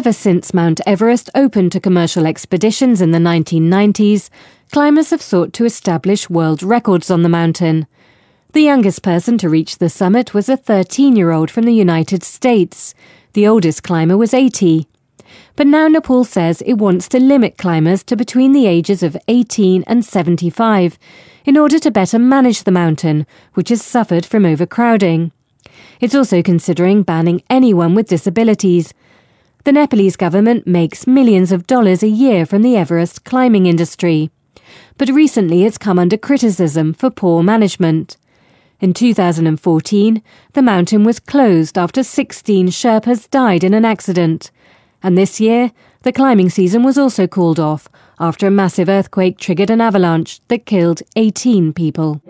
Ever since Mount Everest opened to commercial expeditions in the 1990s, climbers have sought to establish world records on the mountain. The youngest person to reach the summit was a 13 year old from the United States. The oldest climber was 80. But now Nepal says it wants to limit climbers to between the ages of 18 and 75 in order to better manage the mountain, which has suffered from overcrowding. It's also considering banning anyone with disabilities. The Nepalese government makes millions of dollars a year from the Everest climbing industry. But recently it's come under criticism for poor management. In 2014, the mountain was closed after 16 Sherpas died in an accident. And this year, the climbing season was also called off after a massive earthquake triggered an avalanche that killed 18 people.